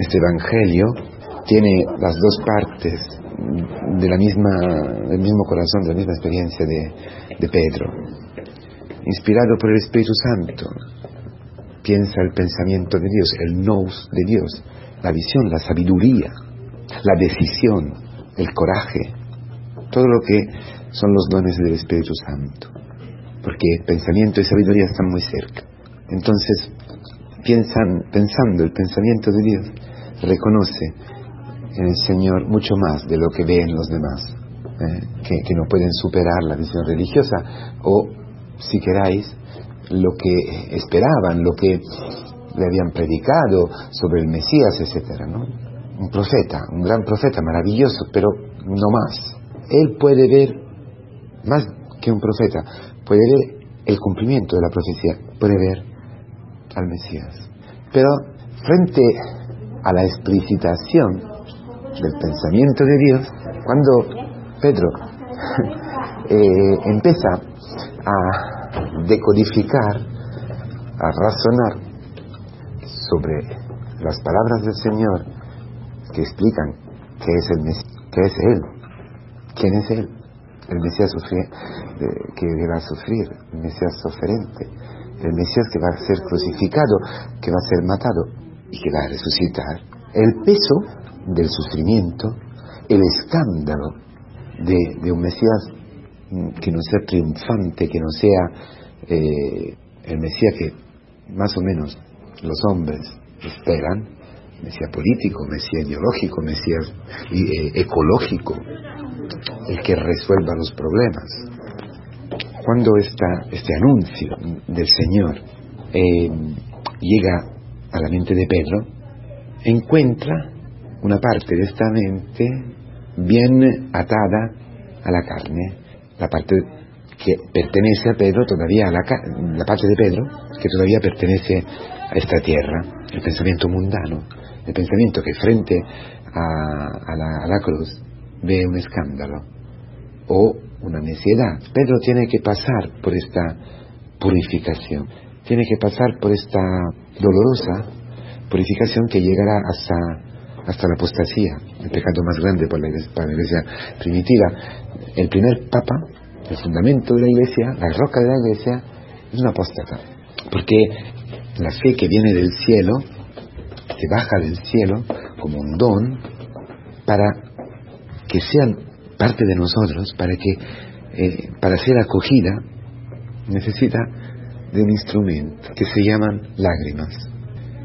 este Evangelio tiene las dos partes de la misma, del mismo corazón, de la misma experiencia de, Pedro. Inspirado por el Espíritu Santo, piensa el pensamiento de Dios, el nous de Dios, la visión, la sabiduría, la decisión, el coraje, todo lo que son los dones del Espíritu Santo. Porque pensamiento y sabiduría están muy cerca. Entonces, piensan, pensando el pensamiento de Dios, reconoce en el Señor mucho más de lo que ve en los demás, ¿eh? que, que no pueden superar la visión religiosa o, si queráis, lo que esperaban, lo que le habían predicado sobre el Mesías, ¿no? Un profeta, un gran profeta, maravilloso, pero no más. Él puede ver, más que un profeta, puede ver el cumplimiento de la profecía, puede ver al Mesías. Pero frente a la explicitación del pensamiento de Dios, cuando Pedro eh, empieza a decodificar, a razonar sobre las palabras del Señor que explican qué es el Mesías, qué es Él, quién es Él, el Mesías que va a sufrir, el Mesías sofrente, el Mesías que va a ser crucificado, que va a ser matado y que va a resucitar. El peso del sufrimiento, el escándalo de, un Mesías que no sea triunfante, que no sea eh, el Mesías que más o menos los hombres esperan, Mesías político, Mesías ideológico, Mesías eh, ecológico, el que resuelva los problemas. Cuando este anuncio del Señor eh, llega a la mente de Pedro, encuentra una parte de esta mente bien atada a la carne, la parte que pertenece a Pedro todavía a la, la parte de Pedro que todavía pertenece a esta tierra, el pensamiento mundano, el pensamiento que frente a, la, cruz ve un escándalo o una necedad. Pedro tiene que pasar por esta purificación, tiene que pasar por esta dolorosa purificación que llegará hasta, hasta la apostasía, el pecado más grande para la iglesia primitiva. El primer papa, el fundamento de la iglesia, la roca de la iglesia, es una apóstata, porque la fe que viene del cielo, que baja del cielo como un don, para que sean parte de nosotros, para que eh, para ser acogida necesita de un instrumento que se llaman lágrimas,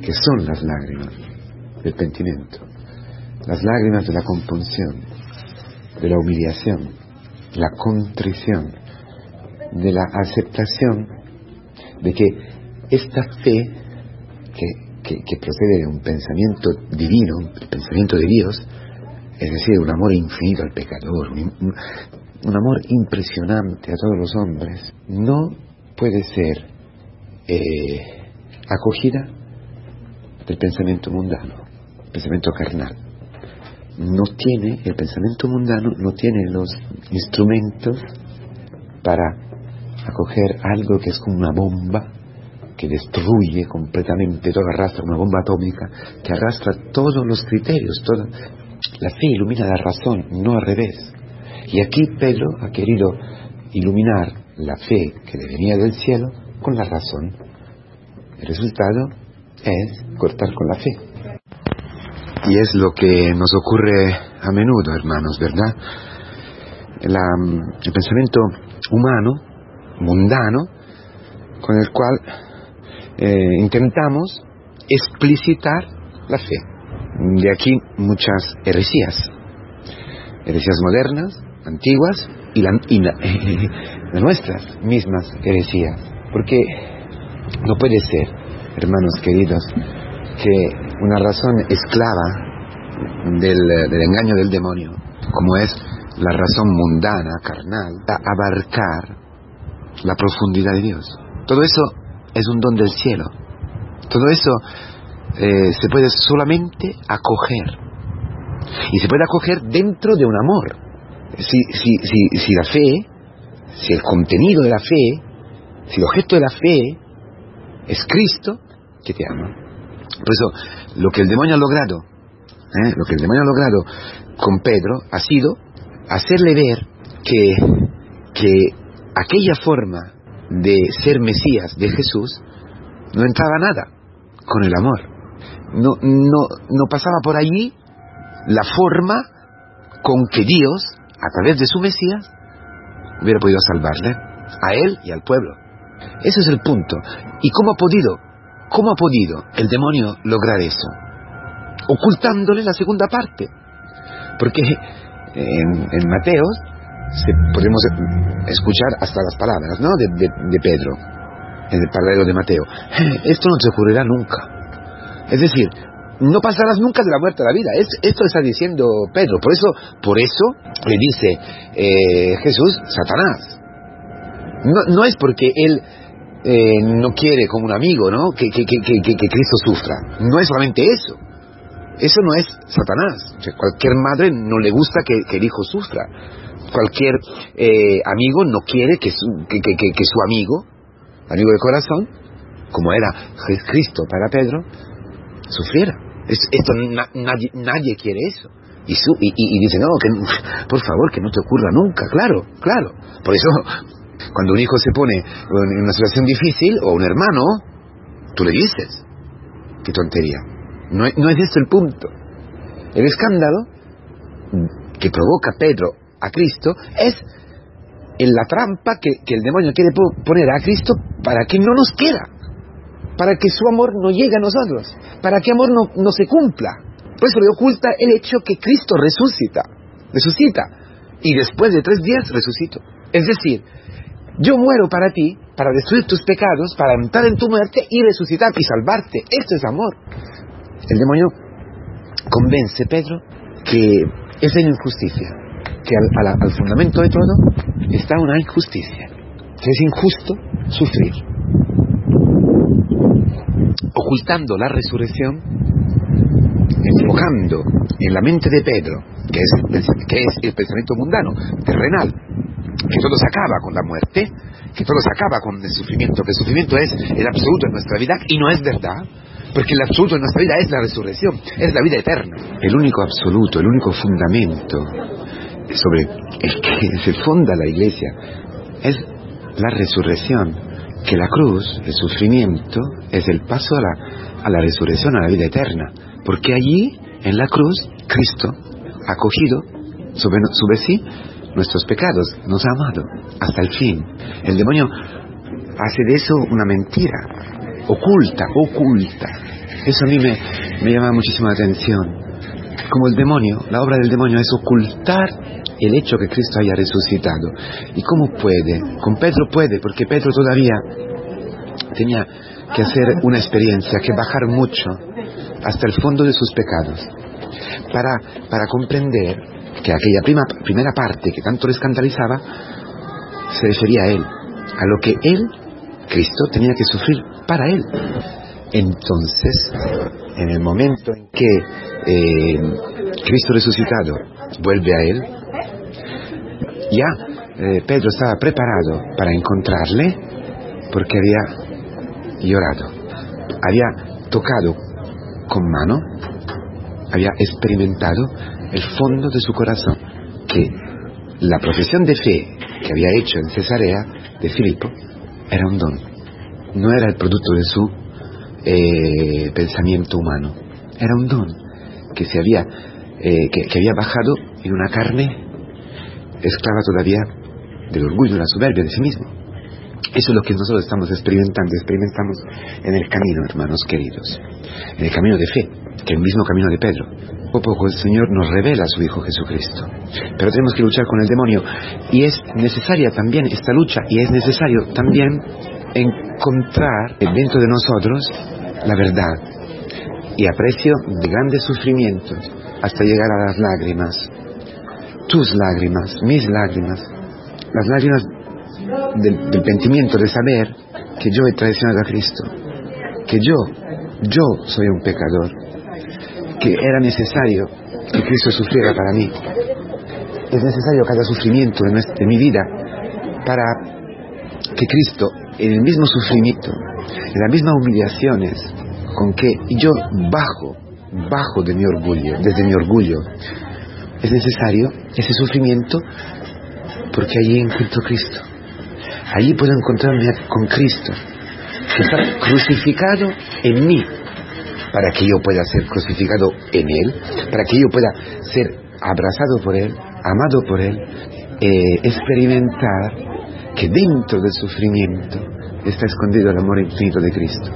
que son las lágrimas del pentimiento, las lágrimas de la compunción, de la humillación, la contrición, de la aceptación de que esta fe que, procede de un pensamiento divino, el pensamiento de Dios, es decir, un amor infinito al pecador, un, amor impresionante a todos los hombres, no puede ser eh, acogida del pensamiento mundano, pensamiento carnal. No tiene, el pensamiento mundano no tiene los instrumentos para acoger algo que es como una bomba que destruye completamente, todo arrastra una bomba atómica que arrastra todos los criterios, toda... la fe ilumina la razón, no al revés. Y aquí Pedro ha querido iluminar la fe que le venía del cielo con la razón. El resultado es cortar con la fe. Y es lo que nos ocurre a menudo, hermanos, ¿verdad? el pensamiento humano, mundano, con el cual eh, intentamos explicitar la fe. De aquí muchas heresías, heresías modernas, antiguas y, la, y nuestras mismas heresías. Porque no puede ser, hermanos queridos, que una razón esclava del, del engaño del demonio, como es la razón mundana, carnal, abarcar la profundidad de Dios. Todo eso es un don del cielo. Todo eso eh, se puede solamente acoger. Y se puede acoger dentro de un amor. Si, si, si, si la fe, si el contenido de la fe, si el objeto de la fe es Cristo, que te ama. Por eso, lo que el demonio ha logrado, ¿eh? lo que el demonio ha logrado con Pedro ha sido hacerle ver que, que aquella forma de ser Mesías de Jesús no entraba nada con el amor. No, no, no pasaba por allí la forma con que Dios, a través de su Mesías, hubiera podido salvarle a él y al pueblo. Ese es el punto. ¿Y cómo ha podido? ¿Cómo ha podido el demonio lograr eso? Ocultándole la segunda parte. Porque en, Mateo podemos escuchar hasta las palabras ¿no? de, Pedro, en el paralelo de Mateo. Esto no te ocurrirá nunca. Es decir, no pasarás nunca de la muerte a la vida. esto está diciendo Pedro. Por eso, por eso le dice eh, Jesús, Satanás. No, no, es porque él eh, no quiere como un amigo, ¿no? Que, Cristo sufra. No es solamente eso. Eso no es Satanás. cualquier madre no le gusta que, el hijo sufra. Cualquier eh, amigo no quiere que su, que, su amigo, amigo de corazón, como era Cristo para Pedro, sufriera. Esto nadie, nadie quiere eso. Y, y, dice, no, que, por favor, que no te ocurra nunca, claro, claro. Por eso, cuando un hijo se pone en una situación difícil, o un hermano, tú le dices, qué tontería. No, no es esto el punto. El escándalo que provoca Pedro a Cristo es en la trampa que, que el demonio quiere poner a Cristo para que no nos quiera para que su amor no llegue a nosotros, para que amor no, no se cumpla. Por eso le oculta el hecho que Cristo resucita, resucita, y después de tres días resucito. Es decir, yo muero para ti, para destruir tus pecados, para entrar en tu muerte y resucitar y salvarte. Esto es amor. El demonio convence a Pedro que es una injusticia, que al, al fundamento de todo está una injusticia, que es injusto sufrir ocultando la resurrección, enfocando en la mente de Pedro, que es, que es el pensamiento mundano, terrenal, que todo se acaba con la muerte, que todo se acaba con el sufrimiento, que el sufrimiento es el absoluto en nuestra vida y no es verdad, porque el absoluto en nuestra vida es la resurrección, es la vida eterna. El único absoluto, el único fundamento sobre el que se funda la iglesia es la resurrección que la cruz, el sufrimiento, es el paso a la, a la resurrección, a la vida eterna. Porque allí, en la cruz, Cristo ha cogido sobre, sobre sí nuestros pecados, nos ha amado hasta el fin. El demonio hace de eso una mentira, oculta, oculta. Eso a mí me, me llama muchísima atención. Como el demonio, la obra del demonio es ocultar el hecho que Cristo haya resucitado. ¿Y cómo puede? Con Pedro puede, porque Pedro todavía tenía que hacer una experiencia, que bajar mucho hasta el fondo de sus pecados, para, para comprender que aquella prima, primera parte que tanto le escandalizaba se refería a él, a lo que él, Cristo, tenía que sufrir para él. Entonces, en el momento en que eh, Cristo resucitado vuelve a él, ya eh, Pedro estaba preparado para encontrarle porque había llorado, había tocado con mano, había experimentado el fondo de su corazón, que la profesión de fe que había hecho en Cesarea de Filipo era un don, no era el producto de su eh, pensamiento humano, era un don que se había eh, que, había bajado en una carne esclava todavía del orgullo, de la soberbia de sí mismo. Eso es lo que nosotros estamos experimentando, experimentamos en el camino, hermanos queridos, en el camino de fe, que es el mismo camino de Pedro. Poco a poco el Señor nos revela a su Hijo Jesucristo. Pero tenemos que luchar con el demonio y es necesaria también esta lucha y es necesario también encontrar dentro de nosotros la verdad y aprecio de grandes sufrimientos hasta llegar a las lágrimas tus lágrimas, mis lágrimas, las lágrimas del, del pentimiento de saber que yo he traicionado a Cristo, que yo, yo soy un pecador, que era necesario que Cristo sufriera para mí. Es necesario cada sufrimiento de, de mi vida para que Cristo, en el mismo sufrimiento, en las mismas humillaciones, con que yo bajo, bajo de mi orgullo, desde mi orgullo. Es necesario ese sufrimiento porque allí encuentro Cristo. Allí puedo encontrarme con Cristo, que está crucificado en mí, para que yo pueda ser crucificado en Él, para que yo pueda ser abrazado por Él, amado por Él, eh, experimentar que dentro del sufrimiento está escondido el amor infinito de Cristo.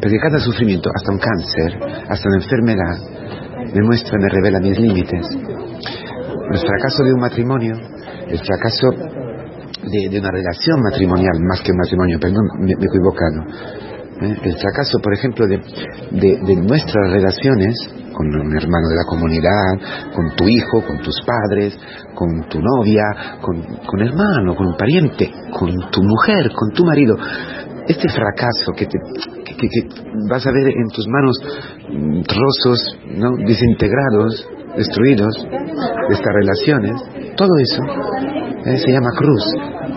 Porque cada sufrimiento, hasta un cáncer, hasta una enfermedad, me muestra, me revela mis límites. El fracaso de un matrimonio, el fracaso de, una relación matrimonial, más que un matrimonio, perdón, me, he equivocado, ¿eh? el fracaso, por ejemplo, de, nuestras relaciones con un hermano de la comunidad, con tu hijo, con tus padres, con tu novia, con, con hermano, con un pariente, con tu mujer, con tu marido. Este fracaso que, te, vas a ver en tus manos mm, trozos ¿no? desintegrados, destruidos de estas relaciones, todo eso ¿eh? se llama cruz.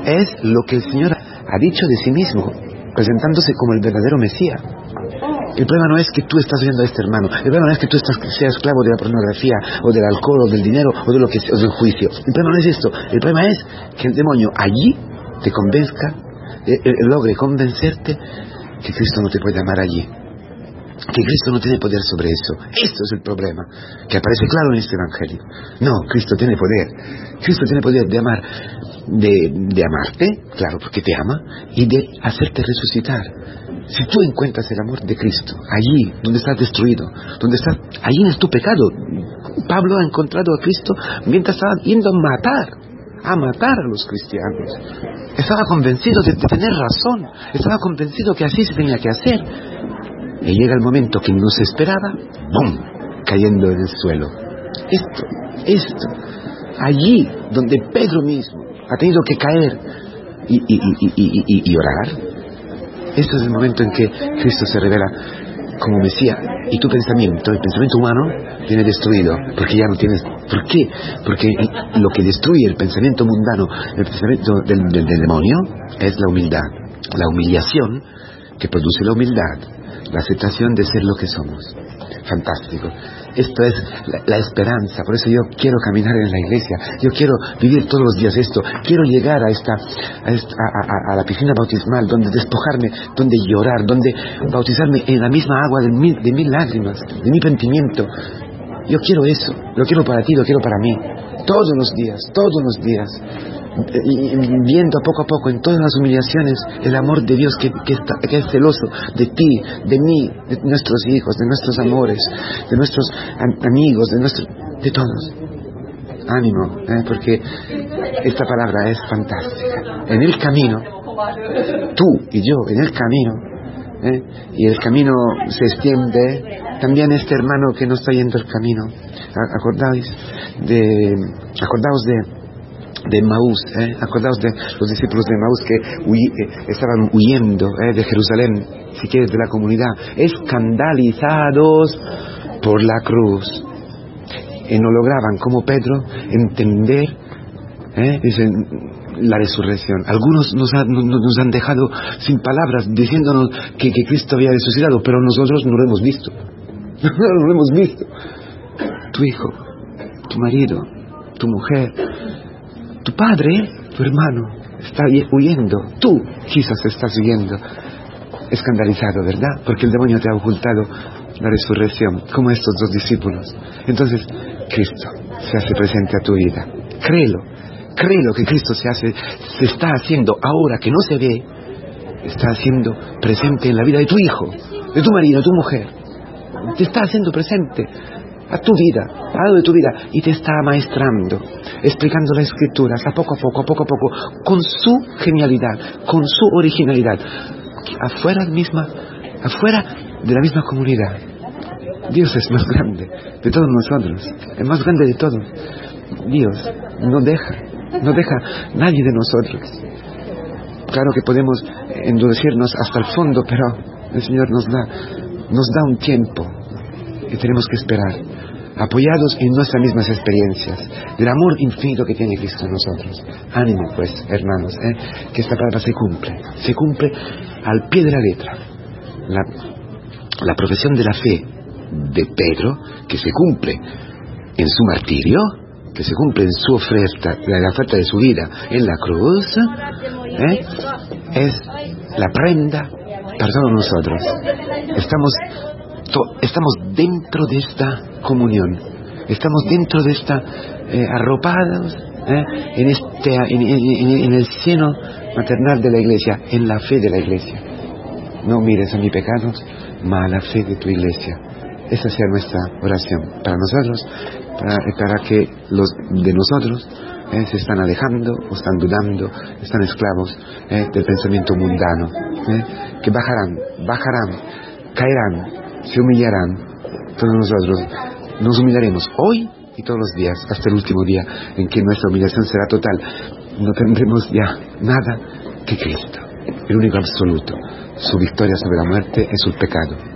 Es lo que el Señor ha dicho de sí mismo presentándose como el verdadero Mesías. El problema no es que tú estás viendo a este hermano, el problema no es que tú estás, seas esclavo de la pornografía, o del alcohol, o del dinero, o de lo que o del juicio. El problema no es esto, el problema es que el demonio allí te convenzca, eh, eh, logre convencerte que Cristo no te puede amar allí. Que Cristo no tiene poder sobre eso. Esto es el problema, que aparece claro en este Evangelio. No, Cristo tiene poder. Cristo tiene poder de amar de, amarte, claro, porque te ama, y de hacerte resucitar. Si tú encuentras el amor de Cristo, allí donde estás destruido, donde estás, allí es tu pecado. Pablo ha encontrado a Cristo mientras estaba yendo a matar, a matar a los cristianos. Estaba convencido de, de tener razón, estaba convencido que así se tenía que hacer. Y llega el momento que no se esperaba, ¡bum! cayendo en el suelo. Esto, esto, allí donde Pedro mismo ha tenido que caer y, orar. Este es el momento en que Cristo se revela como Mesías y tu pensamiento, el pensamiento humano, viene destruido porque ya no tienes. ¿Por qué? Porque lo que destruye el pensamiento mundano, el pensamiento del, del demonio, es la humildad. La humillación que produce la humildad, la aceptación de ser lo que somos. Fantástico. Esto es la, esperanza. Por eso yo quiero caminar en la iglesia. Yo quiero vivir todos los días esto. Quiero llegar a esta, a, la piscina bautismal, donde despojarme, donde llorar, donde bautizarme en la misma agua de mil, de mil lágrimas, de mi pentimiento. Yo quiero eso. Lo quiero para ti, lo quiero para mí. Todos los días, todos los días viendo poco a poco en todas las humillaciones el amor de Dios que, es celoso de ti, de mí, de nuestros hijos, de nuestros amores, de nuestros amigos, de nuestros, de todos. Ánimo, ¿eh? porque esta palabra es fantástica. En el camino, tú y yo, en el camino, ¿eh? y el camino se extiende, también este hermano que no está yendo el camino, acordáis de, acordaos de de Maús, ¿eh? acordaos de los discípulos de Maús que eh, estaban huyendo ¿eh? de Jerusalén, si quieres, de la comunidad, escandalizados por la cruz. Y no lograban, como Pedro, entender ¿eh? La resurrección. Algunos nos, nos, han dejado sin palabras diciéndonos que, que Cristo había resucitado, pero nosotros no lo hemos visto. no lo hemos visto. Tu hijo, tu marido, tu mujer, tu padre, tu hermano, está huyendo. Tú quizás estás huyendo. Escandalizado, ¿verdad? Porque el demonio te ha ocultado la resurrección, como estos dos discípulos. Entonces, Cristo se hace presente a tu vida. Créelo. Créelo que Cristo se hace, se está haciendo ahora que no se ve, está haciendo presente en la vida de tu hijo, de tu marido, de tu mujer. Te está haciendo presente a tu vida, a lo de tu vida, y te está maestrando, explicando las escrituras a poco a poco, a poco a poco, con su genialidad, con su originalidad, afuera misma, afuera de la misma comunidad. Dios es más grande de todos nosotros, el más grande de todos. Dios no deja, no deja nadie de nosotros. Claro que podemos endurecernos hasta el fondo, pero el Señor nos da, nos da un tiempo que tenemos que esperar apoyados en nuestras mismas experiencias, del amor infinito que tiene Cristo en nosotros. Ánimo, pues, hermanos, ¿eh? que esta palabra se cumple, se cumple al pie de la letra. La, la profesión de la fe de Pedro, que se cumple en su martirio, que se cumple en su oferta, la oferta de su vida en la cruz, ¿eh? es la prenda para todos nosotros. Estamos, estamos dentro de esta comunión, estamos dentro de esta eh, arropados ¿eh? en, este, en, el seno maternal de la iglesia, en la fe de la iglesia. No mires a mis pecados, ma a la fe de tu iglesia. Esa sea nuestra oración para nosotros, para, que los de nosotros ¿eh? se están alejando o están dudando, están esclavos ¿eh? del pensamiento mundano, que bajarán, bajarán, caerán, se humillarán. Todos nosotros nos humillaremos hoy y todos los días, hasta el último día en que nuestra humillación será total. No tendremos ya nada que Cristo, el único absoluto. Su victoria sobre la muerte es el pecado.